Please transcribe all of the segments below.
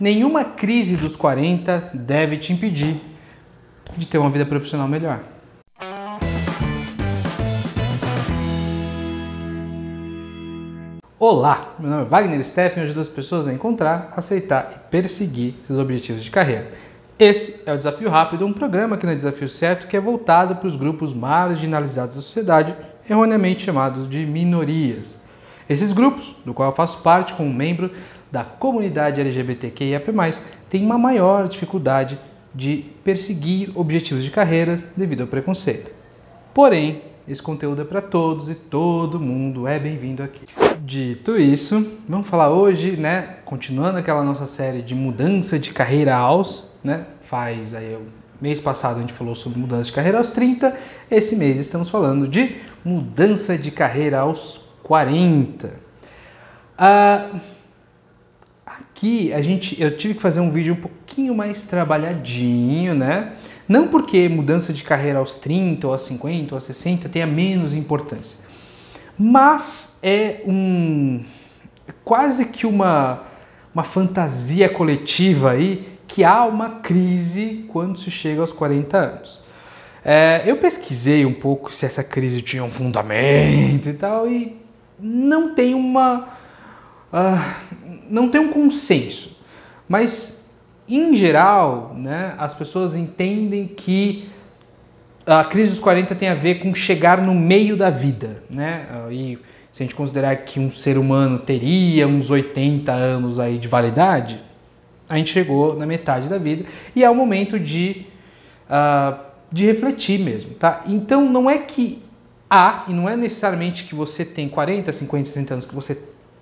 Nenhuma crise dos 40 deve te impedir de ter uma vida profissional melhor. Olá, meu nome é Wagner Steffen e ajudo as pessoas a encontrar, aceitar e perseguir seus objetivos de carreira. Esse é o Desafio Rápido, um programa aqui no Desafio Certo que é voltado para os grupos marginalizados da sociedade, erroneamente chamados de minorias. Esses grupos, do qual eu faço parte como membro da comunidade LGBTQIA+, têm uma maior dificuldade de perseguir objetivos de carreira devido ao preconceito. Porém, esse conteúdo é para todos e todo mundo é bem-vindo aqui. Dito isso, vamos falar hoje, né, continuando aquela nossa série de mudança de carreira aos, né, faz aí mês passado a gente falou sobre mudança de carreira aos 30, esse mês estamos falando de mudança de carreira aos 40. Ah, aqui a gente, eu tive que fazer um vídeo um pouquinho mais trabalhadinho, né? Não porque mudança de carreira aos 30, ou aos 50, ou aos 60 tenha menos importância, mas é um quase que uma, uma fantasia coletiva aí que há uma crise quando se chega aos 40 anos. É, eu pesquisei um pouco se essa crise tinha um fundamento e tal, e não tem uma. Uh, não tem um consenso. Mas, em geral, né, as pessoas entendem que a crise dos 40 tem a ver com chegar no meio da vida, né? E se a gente considerar que um ser humano teria uns 80 anos aí de validade, a gente chegou na metade da vida e é o momento de, uh, de refletir mesmo, tá? Então não é que há, e não é necessariamente que você tem 40, 50, 60 anos que você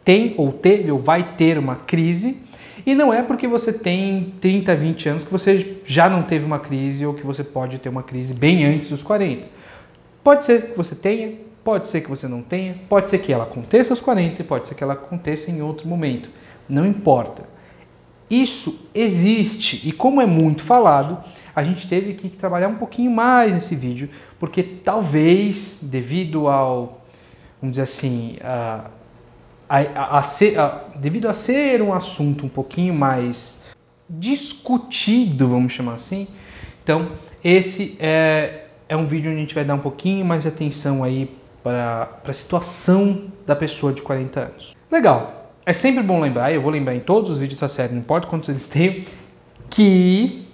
tem ou teve ou vai ter uma crise, e não é porque você tem 30, 20 anos que você já não teve uma crise ou que você pode ter uma crise bem antes dos 40. Pode ser que você tenha, pode ser que você não tenha, pode ser que ela aconteça aos 40 e pode ser que ela aconteça em outro momento. Não importa. Isso existe e como é muito falado, a gente teve que trabalhar um pouquinho mais nesse vídeo, porque talvez devido ao, vamos dizer assim, a, a, a, a ser, devido a ser um assunto um pouquinho mais discutido, vamos chamar assim, então esse é, é um vídeo onde a gente vai dar um pouquinho mais de atenção aí para a situação da pessoa de 40 anos. Legal, é sempre bom lembrar, eu vou lembrar em todos os vídeos da série, não importa quantos eles tenham, que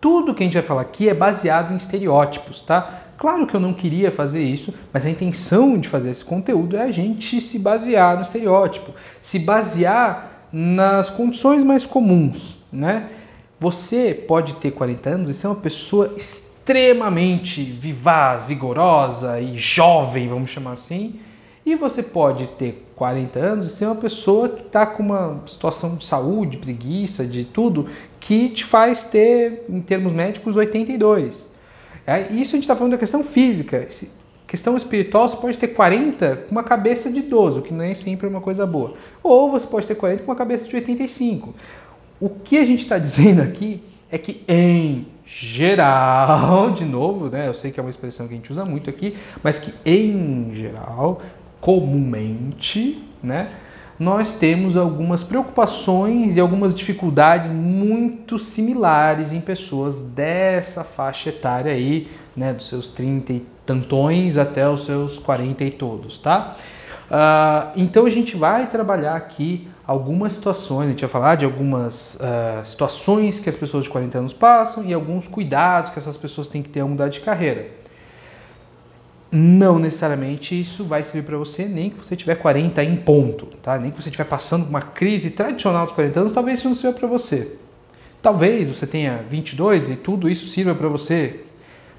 tudo que a gente vai falar aqui é baseado em estereótipos, tá? Claro que eu não queria fazer isso, mas a intenção de fazer esse conteúdo é a gente se basear no estereótipo, se basear nas condições mais comuns, né? Você pode ter 40 anos e ser uma pessoa extremamente vivaz, vigorosa e jovem, vamos chamar assim, e você pode ter 40 anos e ser uma pessoa que está com uma situação de saúde, preguiça, de tudo, que te faz ter, em termos médicos, 82. É, isso a gente está falando da questão física. Questão espiritual, você pode ter 40 com uma cabeça de idoso, que sempre é uma coisa boa. Ou você pode ter 40 com uma cabeça de 85. O que a gente está dizendo aqui é que, em geral, de novo, né, eu sei que é uma expressão que a gente usa muito aqui, mas que, em geral, comumente, né, nós temos algumas preocupações e algumas dificuldades muito similares em pessoas dessa faixa etária aí, né, dos seus 30 e tantões até os seus 40 e todos, tá? Uh, então a gente vai trabalhar aqui algumas situações, a gente vai falar de algumas uh, situações que as pessoas de 40 anos passam e alguns cuidados que essas pessoas têm que ter ao mudar de carreira não necessariamente isso vai servir para você, nem que você tiver 40 em ponto, tá? Nem que você estiver passando uma crise tradicional dos 40 anos, talvez isso não sirva para você. Talvez você tenha 22 e tudo isso sirva para você.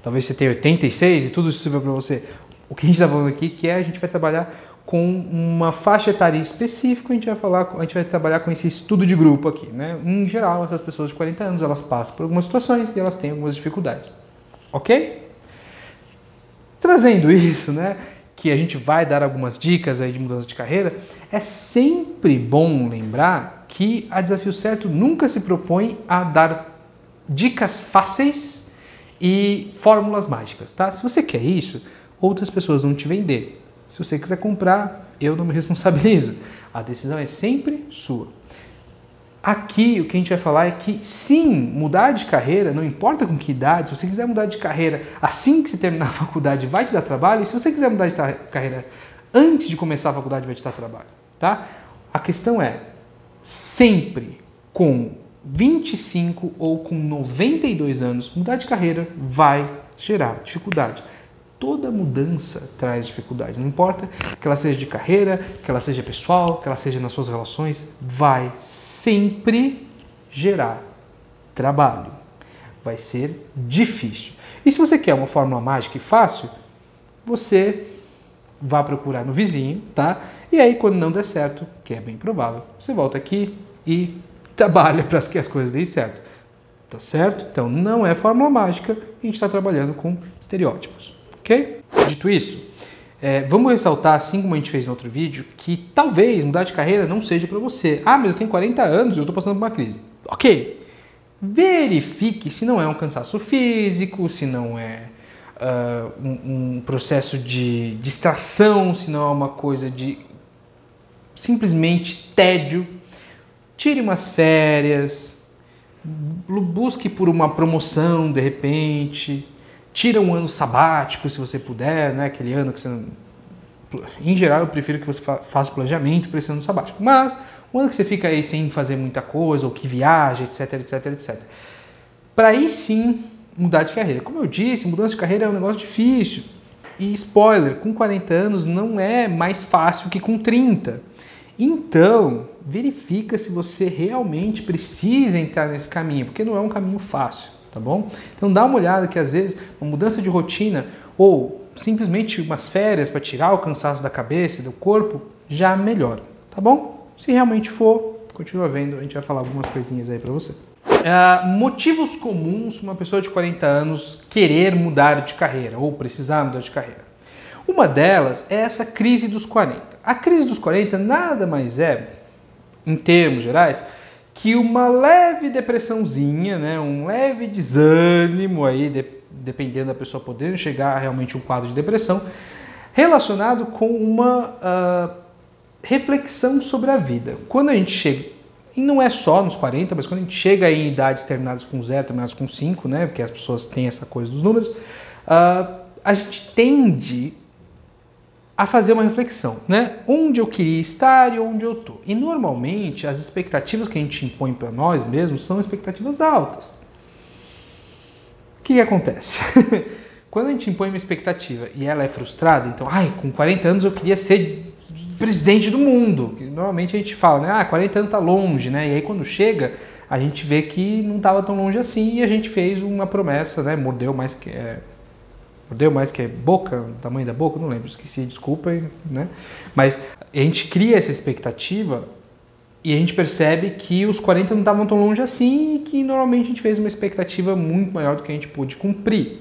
Talvez você tenha 86 e tudo isso sirva para você. O que a gente está falando aqui que é a gente vai trabalhar com uma faixa etária específica, a gente vai falar, a gente vai trabalhar com esse estudo de grupo aqui, né? Em geral, essas pessoas de 40 anos, elas passam por algumas situações e elas têm algumas dificuldades. OK? Trazendo isso, né, que a gente vai dar algumas dicas aí de mudança de carreira, é sempre bom lembrar que a Desafio Certo nunca se propõe a dar dicas fáceis e fórmulas mágicas, tá? Se você quer isso, outras pessoas vão te vender. Se você quiser comprar, eu não me responsabilizo. A decisão é sempre sua. Aqui o que a gente vai falar é que sim, mudar de carreira, não importa com que idade, se você quiser mudar de carreira assim que você terminar a faculdade, vai te dar trabalho, e se você quiser mudar de carreira antes de começar a faculdade, vai te dar trabalho, tá? A questão é, sempre com 25 ou com 92 anos, mudar de carreira vai gerar dificuldade toda mudança traz dificuldades. Não importa que ela seja de carreira, que ela seja pessoal, que ela seja nas suas relações, vai sempre gerar trabalho. Vai ser difícil. E se você quer uma fórmula mágica e fácil, você vá procurar no vizinho, tá? E aí, quando não der certo, que é bem provável, você volta aqui e trabalha para que as coisas deem certo. Tá certo? Então, não é fórmula mágica, a gente está trabalhando com estereótipos. Ok? Dito isso, é, vamos ressaltar, assim como a gente fez no outro vídeo, que talvez mudar de carreira não seja para você. Ah, mas eu tenho 40 anos e eu estou passando por uma crise. Ok. Verifique se não é um cansaço físico, se não é uh, um, um processo de distração, se não é uma coisa de simplesmente tédio. Tire umas férias, busque por uma promoção de repente, Tira um ano sabático, se você puder, né? Aquele ano que você. Em geral, eu prefiro que você faça o planejamento para esse ano sabático. Mas, um ano que você fica aí sem fazer muita coisa, ou que viaja, etc, etc, etc. Para aí sim mudar de carreira. Como eu disse, mudança de carreira é um negócio difícil. E spoiler, com 40 anos não é mais fácil que com 30. Então, verifica se você realmente precisa entrar nesse caminho, porque não é um caminho fácil tá bom? Então dá uma olhada que às vezes uma mudança de rotina ou simplesmente umas férias para tirar o cansaço da cabeça e do corpo já melhora, tá bom? Se realmente for, continua vendo, a gente vai falar algumas coisinhas aí para você. Uh, motivos comuns uma pessoa de 40 anos querer mudar de carreira ou precisar mudar de carreira. Uma delas é essa crise dos 40. A crise dos 40 nada mais é, em termos gerais, que uma leve depressãozinha, né, um leve desânimo aí, de, dependendo da pessoa podendo chegar a realmente um quadro de depressão, relacionado com uma uh, reflexão sobre a vida. Quando a gente chega, e não é só nos 40, mas quando a gente chega em idades terminadas com 0, terminadas com 5, né, porque as pessoas têm essa coisa dos números, uh, a gente tende a fazer uma reflexão, né? Onde eu queria estar e onde eu estou. E normalmente as expectativas que a gente impõe para nós mesmos são expectativas altas. O que, que acontece? Quando a gente impõe uma expectativa e ela é frustrada, então, ai, com 40 anos eu queria ser presidente do mundo. Normalmente a gente fala, né? Ah, 40 anos está longe, né? E aí quando chega, a gente vê que não estava tão longe assim e a gente fez uma promessa, né? Mordeu mais que. É, Mordeu mais que é boca, tamanho da boca, não lembro, esqueci, desculpem, né? Mas a gente cria essa expectativa e a gente percebe que os 40 não estavam tão longe assim e que normalmente a gente fez uma expectativa muito maior do que a gente pôde cumprir.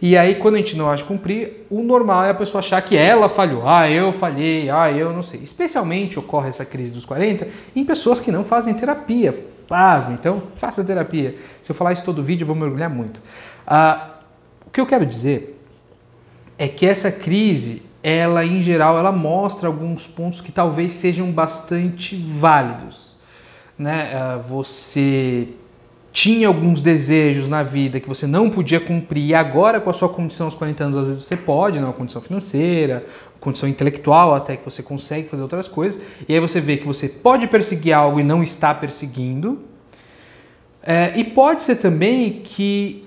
E aí, quando a gente não acha cumprir, o normal é a pessoa achar que ela falhou. Ah, eu falhei, ah, eu não sei. Especialmente ocorre essa crise dos 40 em pessoas que não fazem terapia. Pasma, então faça terapia. Se eu falar isso todo vídeo, eu vou mergulhar muito. Ah, o que eu quero dizer é que essa crise, ela em geral, ela mostra alguns pontos que talvez sejam bastante válidos. Né? Ah, você tinha alguns desejos na vida que você não podia cumprir e agora com a sua condição aos 40 anos às vezes você pode, né? condição financeira, condição intelectual até que você consegue fazer outras coisas e aí você vê que você pode perseguir algo e não está perseguindo é, e pode ser também que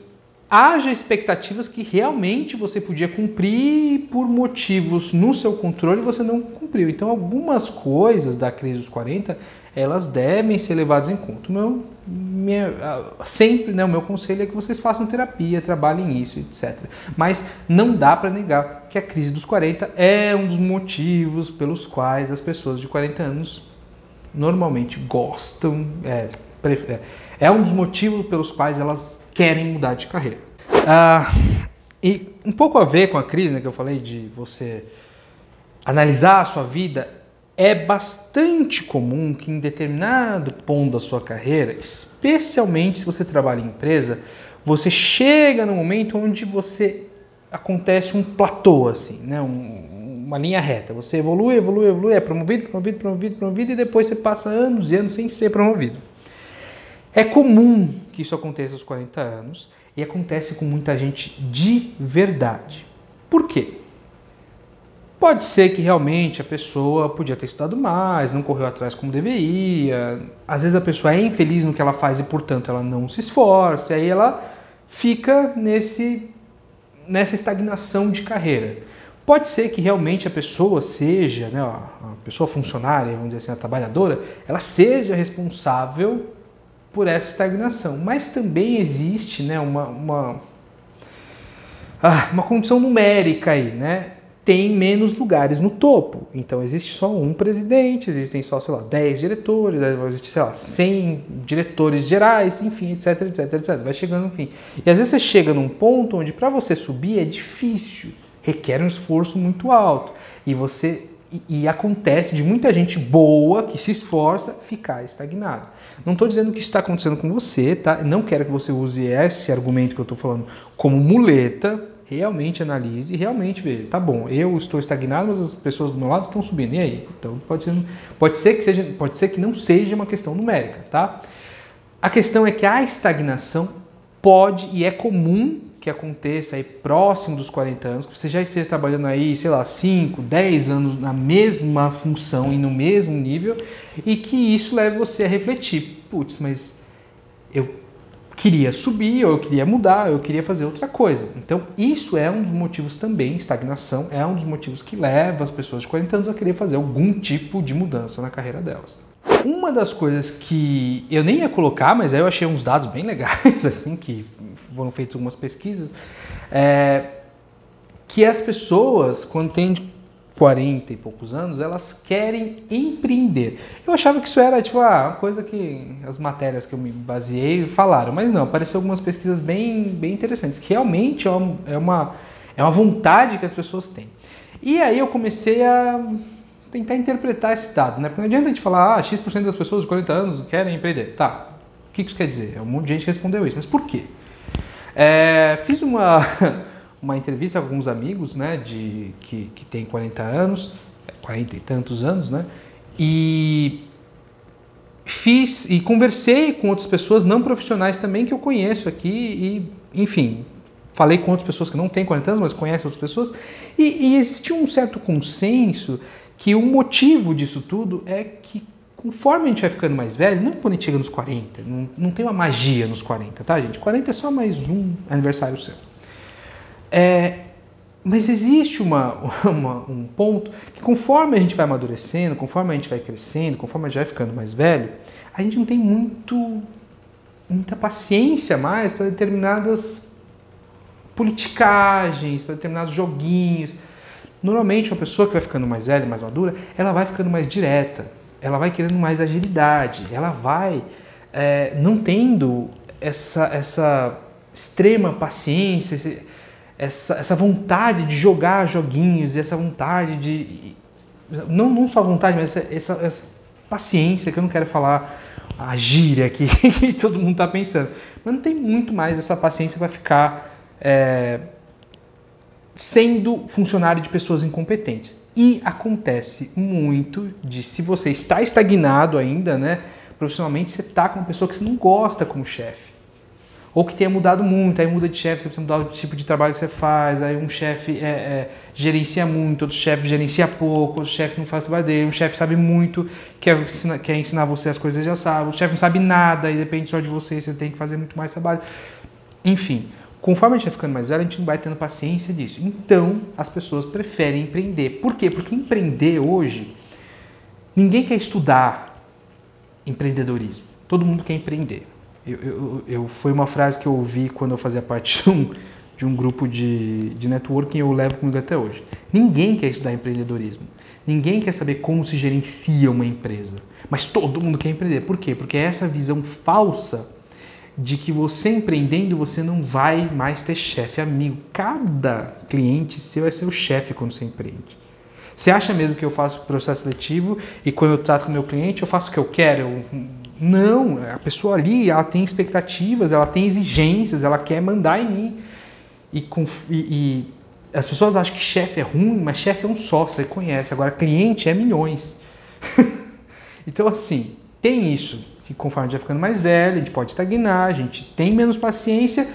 haja expectativas que realmente você podia cumprir por motivos no seu controle você não cumpriu. Então, algumas coisas da crise dos 40 elas devem ser levadas em conta. Meu, minha, sempre, né, o meu conselho é que vocês façam terapia, trabalhem nisso, etc. Mas não dá para negar que a crise dos 40 é um dos motivos pelos quais as pessoas de 40 anos normalmente gostam, é, é, é um dos motivos pelos quais elas querem mudar de carreira. Ah, e um pouco a ver com a crise né, que eu falei de você analisar a sua vida, é bastante comum que em determinado ponto da sua carreira, especialmente se você trabalha em empresa, você chega no momento onde você acontece um platô assim, né? Um, uma linha reta. Você evolui, evolui, evolui, é promovido, promovido, promovido, promovido e depois você passa anos e anos sem ser promovido. É comum que isso aconteça aos 40 anos e acontece com muita gente de verdade. Por quê? Pode ser que realmente a pessoa podia ter estudado mais, não correu atrás como deveria. Às vezes a pessoa é infeliz no que ela faz e, portanto, ela não se esforça. Aí ela fica nesse, nessa estagnação de carreira. Pode ser que realmente a pessoa seja, né, a pessoa funcionária, vamos dizer assim, a trabalhadora, ela seja responsável por essa estagnação. Mas também existe né, uma, uma, ah, uma condição numérica aí, né? Tem menos lugares no topo. Então existe só um presidente, existem só, sei lá, 10 diretores, existe, sei lá, 100 diretores gerais, enfim, etc, etc, etc. Vai chegando no fim. E às vezes você chega num ponto onde para você subir é difícil, requer um esforço muito alto. E você e, e, acontece de muita gente boa que se esforça ficar estagnado. Não estou dizendo que está acontecendo com você, tá? Não quero que você use esse argumento que eu estou falando como muleta. Realmente analise e realmente veja, tá bom, eu estou estagnado, mas as pessoas do meu lado estão subindo. E aí? Então pode ser, pode ser que seja, pode ser que não seja uma questão numérica, tá? A questão é que a estagnação pode e é comum que aconteça aí próximo dos 40 anos, que você já esteja trabalhando aí, sei lá, 5, 10 anos na mesma função e no mesmo nível, e que isso leve você a refletir, putz, mas eu queria subir, ou eu queria mudar, ou eu queria fazer outra coisa. Então, isso é um dos motivos também, estagnação, é um dos motivos que leva as pessoas de 40 anos a querer fazer algum tipo de mudança na carreira delas. Uma das coisas que eu nem ia colocar, mas aí eu achei uns dados bem legais, assim, que foram feitas algumas pesquisas, é que as pessoas, quando têm 40 e poucos anos, elas querem empreender. Eu achava que isso era tipo ah, uma coisa que as matérias que eu me baseei falaram, mas não, apareceu algumas pesquisas bem, bem interessantes, que realmente é uma, é uma, é vontade que as pessoas têm. E aí eu comecei a tentar interpretar esse dado, né? Porque não adianta a gente falar, ah, X% das pessoas de 40 anos querem empreender. Tá, o que isso quer dizer? É um monte de gente respondeu isso, mas por quê? É, fiz uma, uma entrevista com alguns amigos, né, de, que, que tem 40 anos, 40 e tantos anos, né, e fiz e conversei com outras pessoas não profissionais também que eu conheço aqui e, enfim, falei com outras pessoas que não têm 40 anos, mas conhecem outras pessoas, e, e um certo consenso que o motivo disso tudo é que conforme a gente vai ficando mais velho, não quando a gente chega nos 40, não, não tem uma magia nos 40, tá, gente? 40 é só mais um aniversário seu. É, mas existe uma, uma, um ponto que conforme a gente vai amadurecendo, conforme a gente vai crescendo, conforme a gente vai ficando mais velho, a gente não tem muito, muita paciência mais para determinadas politicagens, para determinados joguinhos. Normalmente, uma pessoa que vai ficando mais velha, mais madura, ela vai ficando mais direta ela vai querendo mais agilidade, ela vai é, não tendo essa, essa extrema paciência, essa, essa vontade de jogar joguinhos, essa vontade de. Não, não só vontade, mas essa, essa, essa paciência, que eu não quero falar a gíria que todo mundo está pensando. Mas não tem muito mais essa paciência para ficar é, sendo funcionário de pessoas incompetentes. E acontece muito de se você está estagnado ainda, né, profissionalmente, você está com uma pessoa que você não gosta como chefe. Ou que tenha mudado muito, aí muda de chefe, você precisa mudar o tipo de trabalho que você faz, aí um chefe é, é, gerencia muito, outro chefe gerencia pouco, outro chefe não faz trabalho dele, um chefe sabe muito, quer ensinar, quer ensinar você as coisas já sabe, o chefe não sabe nada e depende só de você, você tem que fazer muito mais trabalho. Enfim, Conforme a gente vai ficando mais velho, a gente não vai tendo paciência disso. Então, as pessoas preferem empreender. Por quê? Porque empreender hoje, ninguém quer estudar empreendedorismo. Todo mundo quer empreender. Eu, eu, eu, foi uma frase que eu ouvi quando eu fazia parte de um, de um grupo de, de networking e eu levo comigo até hoje. Ninguém quer estudar empreendedorismo. Ninguém quer saber como se gerencia uma empresa. Mas todo mundo quer empreender. Por quê? Porque essa visão falsa de que você empreendendo, você não vai mais ter chefe amigo. Cada cliente seu é seu chefe quando você empreende. Você acha mesmo que eu faço processo seletivo e quando eu trato com meu cliente eu faço o que eu quero? Eu... Não, a pessoa ali ela tem expectativas, ela tem exigências, ela quer mandar em mim. E, e, e as pessoas acham que chefe é ruim, mas chefe é um só, você conhece. Agora, cliente é milhões. então, assim, tem isso. Que conforme a gente vai ficando mais velho, a gente pode estagnar, a gente tem menos paciência,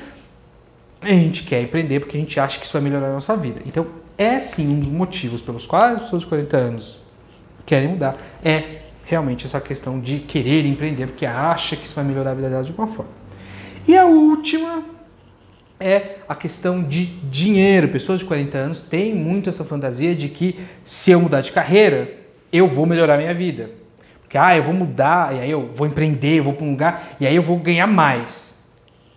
a gente quer empreender porque a gente acha que isso vai melhorar a nossa vida. Então, é sim um dos motivos pelos quais as pessoas de 40 anos querem mudar, é realmente essa questão de querer empreender porque acha que isso vai melhorar a vida delas de alguma forma. E a última é a questão de dinheiro. Pessoas de 40 anos têm muito essa fantasia de que se eu mudar de carreira, eu vou melhorar minha vida. Porque, ah, eu vou mudar, e aí eu vou empreender, eu vou para um lugar, e aí eu vou ganhar mais.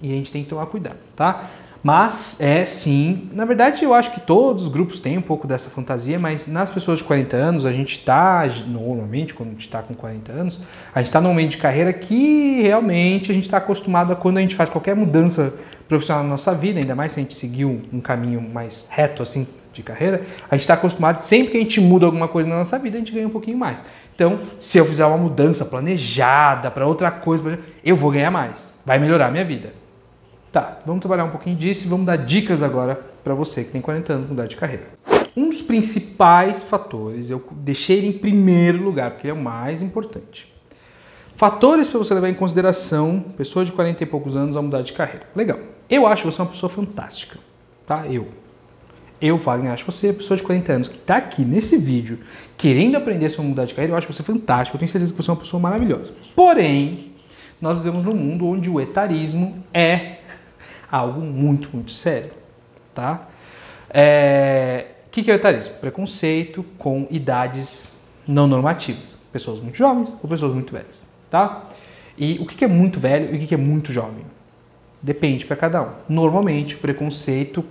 E a gente tem que tomar cuidado, tá? Mas é sim, na verdade eu acho que todos os grupos têm um pouco dessa fantasia, mas nas pessoas de 40 anos, a gente está, normalmente, quando a gente está com 40 anos, a gente está num momento de carreira que realmente a gente está acostumado a quando a gente faz qualquer mudança profissional na nossa vida, ainda mais se a gente seguir um, um caminho mais reto assim de carreira, a gente está acostumado, sempre que a gente muda alguma coisa na nossa vida, a gente ganha um pouquinho mais. Então, se eu fizer uma mudança planejada para outra coisa, eu vou ganhar mais, vai melhorar a minha vida. Tá, vamos trabalhar um pouquinho disso e vamos dar dicas agora para você que tem 40 anos mudar de carreira. Um dos principais fatores, eu deixei ele em primeiro lugar, porque ele é o mais importante. Fatores para você levar em consideração, pessoa de 40 e poucos anos a mudar de carreira. Legal. Eu acho você uma pessoa fantástica, tá? Eu. Eu, Wagner, acho você, pessoa de 40 anos, que está aqui nesse vídeo, querendo aprender sobre mudar de carreira, eu acho você fantástico, eu tenho certeza que você é uma pessoa maravilhosa. Porém, nós vivemos num mundo onde o etarismo é algo muito, muito sério, tá? É... O que é o etarismo? Preconceito com idades não normativas. Pessoas muito jovens ou pessoas muito velhas, tá? E o que é muito velho e o que é muito jovem? Depende para cada um. Normalmente, o preconceito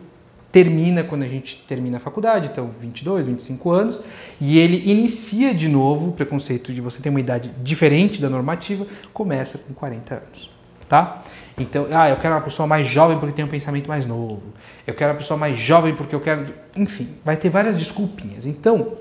termina quando a gente termina a faculdade, então 22, 25 anos, e ele inicia de novo o preconceito de você ter uma idade diferente da normativa, começa com 40 anos, tá? Então, ah, eu quero uma pessoa mais jovem porque tem um pensamento mais novo. Eu quero uma pessoa mais jovem porque eu quero, enfim, vai ter várias desculpinhas. Então,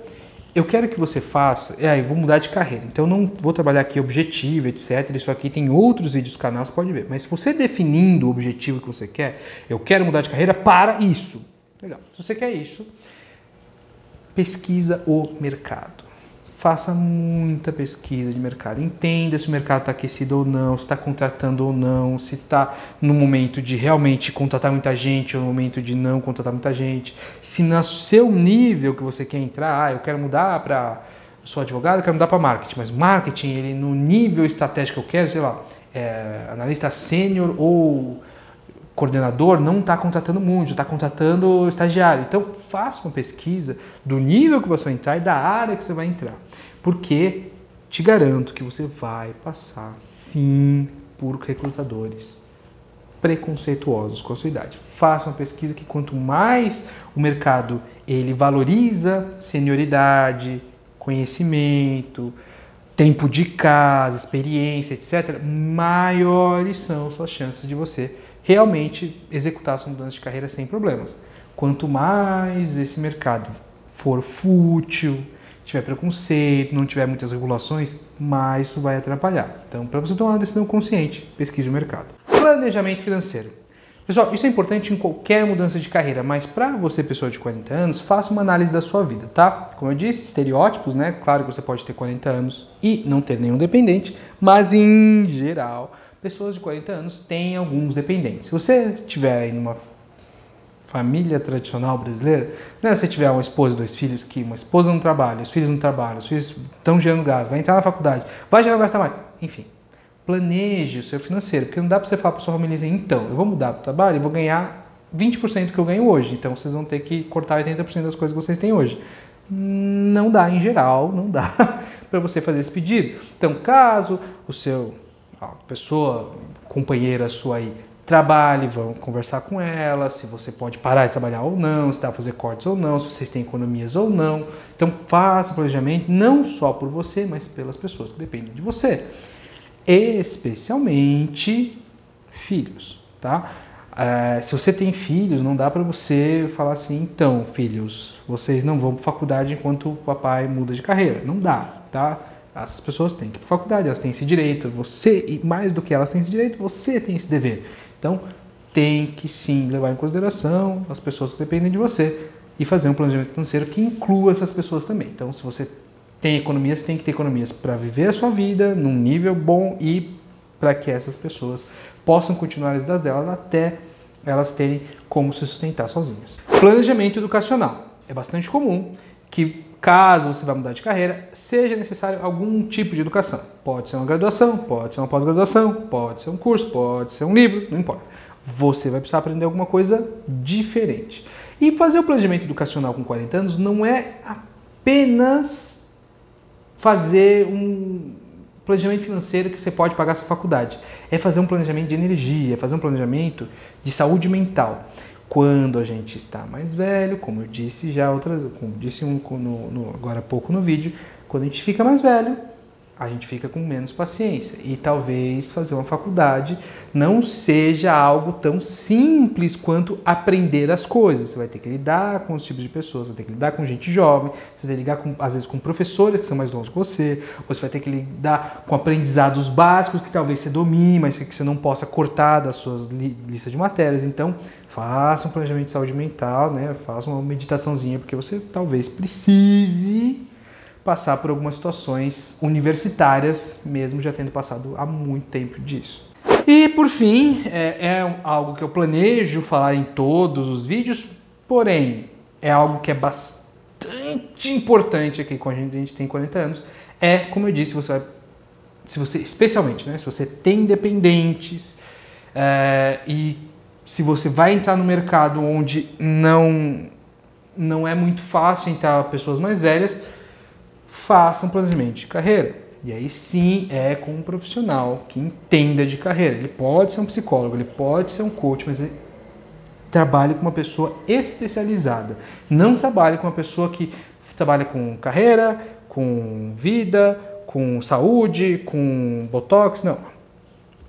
eu quero que você faça, é, eu vou mudar de carreira, então eu não vou trabalhar aqui objetivo, etc. Isso aqui tem outros vídeos do canal, você pode ver. Mas se você definindo o objetivo que você quer, eu quero mudar de carreira para isso. Legal. Se você quer isso, pesquisa o mercado faça muita pesquisa de mercado. Entenda se o mercado está aquecido ou não, se está contratando ou não, se está no momento de realmente contratar muita gente ou no momento de não contratar muita gente. Se no seu nível que você quer entrar, ah, eu quero mudar para. Sou advogado, eu quero mudar para marketing, mas marketing, ele no nível estratégico que eu quero, sei lá, é, analista sênior ou coordenador não está contratando muito, está contratando estagiário. Então, faça uma pesquisa do nível que você vai entrar e da área que você vai entrar. Porque te garanto que você vai passar, sim, por recrutadores preconceituosos com a sua idade. Faça uma pesquisa que quanto mais o mercado ele valoriza senioridade, conhecimento, tempo de casa, experiência, etc., maiores são suas chances de você realmente executar sua mudança de carreira sem problemas. Quanto mais esse mercado for fútil, tiver preconceito, não tiver muitas regulações, mais isso vai atrapalhar. Então, para você tomar uma decisão consciente, pesquise o mercado. Planejamento financeiro. Pessoal, isso é importante em qualquer mudança de carreira, mas para você, pessoa de 40 anos, faça uma análise da sua vida, tá? Como eu disse, estereótipos, né? Claro que você pode ter 40 anos e não ter nenhum dependente, mas em geral, pessoas de 40 anos têm alguns dependentes. Se você tiver aí numa família tradicional brasileira, né, se você tiver uma esposa e dois filhos que uma esposa não trabalha, os filhos não trabalham, os filhos estão gerando gasto, vai entrar na faculdade, vai gerar gastar mais, enfim. Planeje o seu financeiro, porque não dá para você falar para sua família assim, então, eu vou mudar para o trabalho e vou ganhar 20% do que eu ganho hoje, então vocês vão ter que cortar 80% das coisas que vocês têm hoje. Não dá em geral, não dá para você fazer esse pedido. Então, caso o seu a pessoa, companheira sua aí, trabalhe, vão conversar com ela, se você pode parar de trabalhar ou não, se dá para fazer cortes ou não, se vocês têm economias ou não. Então faça planejamento não só por você, mas pelas pessoas que dependem de você. Especialmente filhos, tá? É, se você tem filhos, não dá para você falar assim, então, filhos, vocês não vão para faculdade enquanto o papai muda de carreira. Não dá, tá? Essas pessoas têm que ir para faculdade, elas têm esse direito. Você, e mais do que elas têm esse direito, você tem esse dever. Então, tem que sim levar em consideração as pessoas que dependem de você e fazer um planejamento financeiro que inclua essas pessoas também. Então, se você tem economias, tem que ter economias para viver a sua vida num nível bom e para que essas pessoas possam continuar as vidas delas até elas terem como se sustentar sozinhas. Planejamento educacional. É bastante comum que caso você vá mudar de carreira, seja necessário algum tipo de educação. Pode ser uma graduação, pode ser uma pós-graduação, pode ser um curso, pode ser um livro, não importa. Você vai precisar aprender alguma coisa diferente. E fazer o planejamento educacional com 40 anos não é apenas fazer um planejamento financeiro que você pode pagar a sua faculdade. É fazer um planejamento de energia, é fazer um planejamento de saúde mental. Quando a gente está mais velho, como eu disse já outras, como disse um, no, no, agora há pouco no vídeo, quando a gente fica mais velho, a gente fica com menos paciência. E talvez fazer uma faculdade não seja algo tão simples quanto aprender as coisas. Você vai ter que lidar com os tipos de pessoas, vai ter que lidar com gente jovem, você vai ter que lidar com, às vezes com professores que são mais novos que você, ou você vai ter que lidar com aprendizados básicos que talvez você domine, mas que você não possa cortar das suas li listas de matérias. Então, faça um planejamento de saúde mental, né? faça uma meditaçãozinha, porque você talvez precise passar por algumas situações universitárias, mesmo já tendo passado há muito tempo disso. E por fim, é, é algo que eu planejo falar em todos os vídeos, porém é algo que é bastante importante aqui quando a gente, a gente tem 40 anos, é, como eu disse, você vai, se você, especialmente, né, se você tem dependentes é, e se você vai entrar no mercado onde não não é muito fácil entrar pessoas mais velhas, faça um planejamento de carreira. E aí sim é com um profissional que entenda de carreira. Ele pode ser um psicólogo, ele pode ser um coach, mas trabalhe com uma pessoa especializada. Não trabalhe com uma pessoa que trabalha com carreira, com vida, com saúde, com botox, não.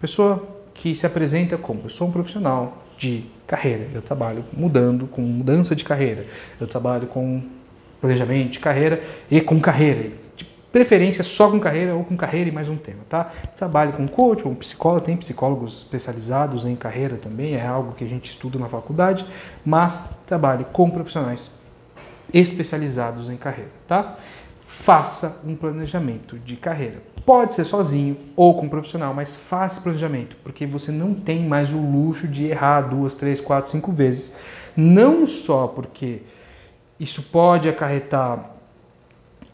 Pessoa que se apresenta como eu sou um profissional de carreira. Eu trabalho mudando, com mudança de carreira. Eu trabalho com planejamento de carreira e com carreira. De preferência só com carreira ou com carreira e mais um tema, tá? Trabalho com coach ou psicólogo, tem psicólogos especializados em carreira também, é algo que a gente estuda na faculdade, mas trabalhe com profissionais especializados em carreira, tá? Faça um planejamento de carreira. Pode ser sozinho ou com um profissional, mas faça planejamento, porque você não tem mais o luxo de errar duas, três, quatro, cinco vezes. Não só porque isso pode acarretar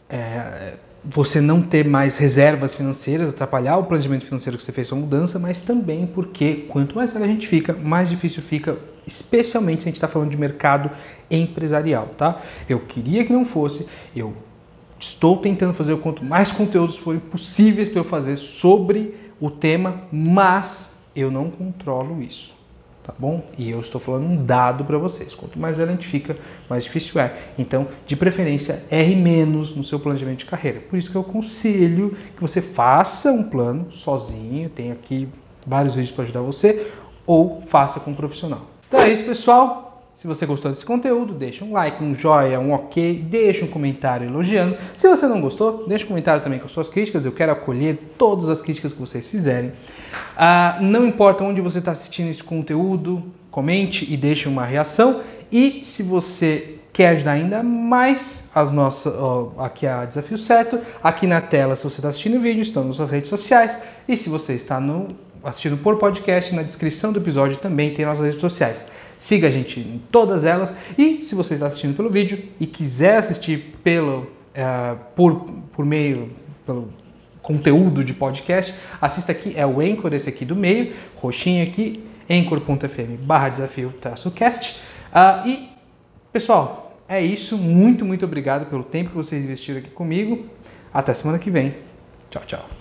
é, você não ter mais reservas financeiras, atrapalhar o planejamento financeiro que você fez sua mudança, mas também porque quanto mais velho a gente fica, mais difícil fica, especialmente se a gente está falando de mercado empresarial, tá? Eu queria que não fosse, eu estou tentando fazer o quanto mais conteúdos forem possíveis para eu fazer sobre o tema, mas eu não controlo isso tá bom? E eu estou falando um dado para vocês. Quanto mais velho a gente fica, mais difícil é. Então, de preferência, R menos no seu planejamento de carreira. Por isso que eu aconselho que você faça um plano sozinho, tem aqui vários vídeos para ajudar você, ou faça com um profissional. Então é isso, pessoal. Se você gostou desse conteúdo, deixa um like, um joia, um ok, deixa um comentário elogiando. Se você não gostou, deixa um comentário também com suas críticas. Eu quero acolher todas as críticas que vocês fizerem. Ah, não importa onde você está assistindo esse conteúdo, comente e deixe uma reação. E se você quer ajudar ainda mais as nossas, ó, aqui a Desafio Certo, aqui na tela, se você está assistindo o vídeo, estão nas suas redes sociais. E se você está no, assistindo por podcast, na descrição do episódio também tem nossas redes sociais. Siga a gente em todas elas. E se você está assistindo pelo vídeo e quiser assistir pelo, uh, por, por meio, pelo conteúdo de podcast, assista aqui, é o Anchor, esse aqui do meio, roxinho aqui, anchor.fm barra desafio cast. Uh, e, pessoal, é isso. Muito, muito obrigado pelo tempo que vocês investiram aqui comigo. Até semana que vem. Tchau, tchau.